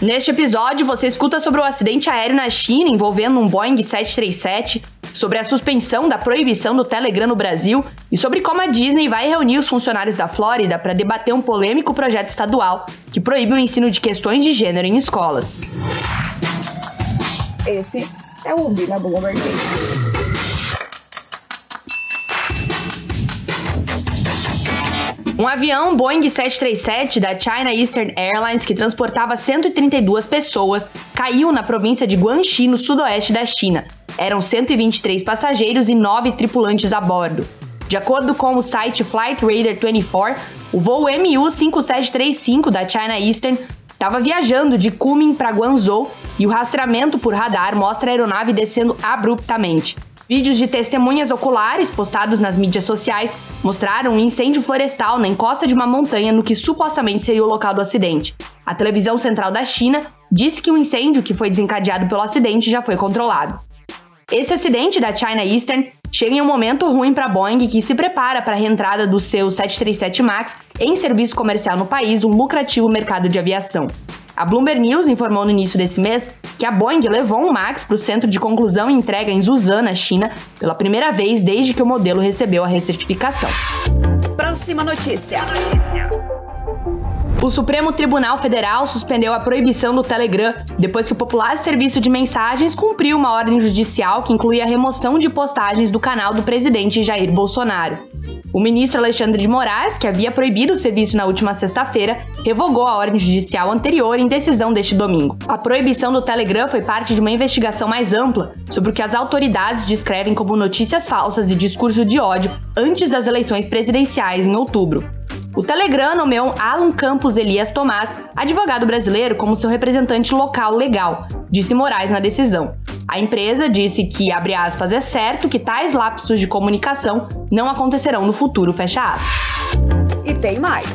Neste episódio, você escuta sobre o acidente aéreo na China envolvendo um Boeing 737, sobre a suspensão da proibição do Telegram no Brasil e sobre como a Disney vai reunir os funcionários da Flórida para debater um polêmico projeto estadual que proíbe o ensino de questões de gênero em escolas. Esse é o Ouvi na Bloomberg. Um avião Boeing 737 da China Eastern Airlines que transportava 132 pessoas caiu na província de Guangxi, no sudoeste da China. Eram 123 passageiros e 9 tripulantes a bordo. De acordo com o site Flight Radar 24, o voo MU-5735 da China Eastern estava viajando de Kunming para Guangzhou e o rastreamento por radar mostra a aeronave descendo abruptamente. Vídeos de testemunhas oculares postados nas mídias sociais mostraram um incêndio florestal na encosta de uma montanha no que supostamente seria o local do acidente. A televisão central da China disse que o incêndio que foi desencadeado pelo acidente já foi controlado. Esse acidente da China Eastern chega em um momento ruim para a Boeing, que se prepara para a reentrada do seu 737 MAX em serviço comercial no país, um lucrativo mercado de aviação. A Bloomberg News informou no início desse mês que a Boeing levou um MAX para o centro de conclusão e entrega em Zuzan, na China, pela primeira vez desde que o modelo recebeu a recertificação. Próxima notícia. O Supremo Tribunal Federal suspendeu a proibição do Telegram depois que o popular serviço de mensagens cumpriu uma ordem judicial que inclui a remoção de postagens do canal do presidente Jair Bolsonaro. O ministro Alexandre de Moraes, que havia proibido o serviço na última sexta-feira, revogou a ordem judicial anterior em decisão deste domingo. A proibição do Telegram foi parte de uma investigação mais ampla sobre o que as autoridades descrevem como notícias falsas e discurso de ódio antes das eleições presidenciais em outubro. O Telegram nomeou Alan Campos Elias Tomás, advogado brasileiro, como seu representante local legal, disse Moraes na decisão. A empresa disse que, abre aspas, é certo que tais lapsos de comunicação não acontecerão no futuro, fecha aspas. E tem mais.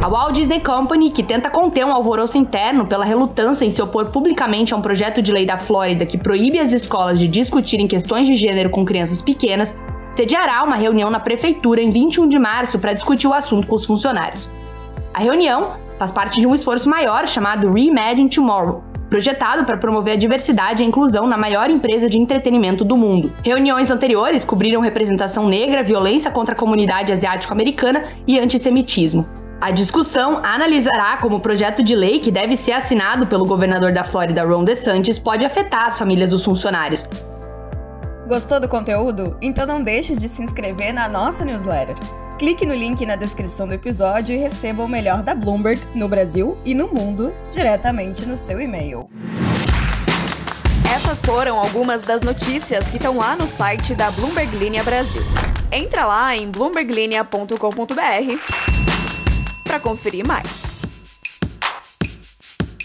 A Walt Disney Company, que tenta conter um alvoroço interno pela relutância em se opor publicamente a um projeto de lei da Flórida que proíbe as escolas de discutirem questões de gênero com crianças pequenas, sediará uma reunião na prefeitura em 21 de março para discutir o assunto com os funcionários. A reunião faz parte de um esforço maior chamado Reimagine Tomorrow, projetado para promover a diversidade e a inclusão na maior empresa de entretenimento do mundo. Reuniões anteriores cobriram representação negra, violência contra a comunidade asiático-americana e antissemitismo. A discussão analisará como o projeto de lei que deve ser assinado pelo governador da Flórida, Ron DeSantis, pode afetar as famílias dos funcionários, Gostou do conteúdo? Então não deixe de se inscrever na nossa newsletter. Clique no link na descrição do episódio e receba o melhor da Bloomberg no Brasil e no mundo diretamente no seu e-mail. Essas foram algumas das notícias que estão lá no site da Bloomberg Linha Brasil. Entra lá em bloomberglinea.com.br para conferir mais.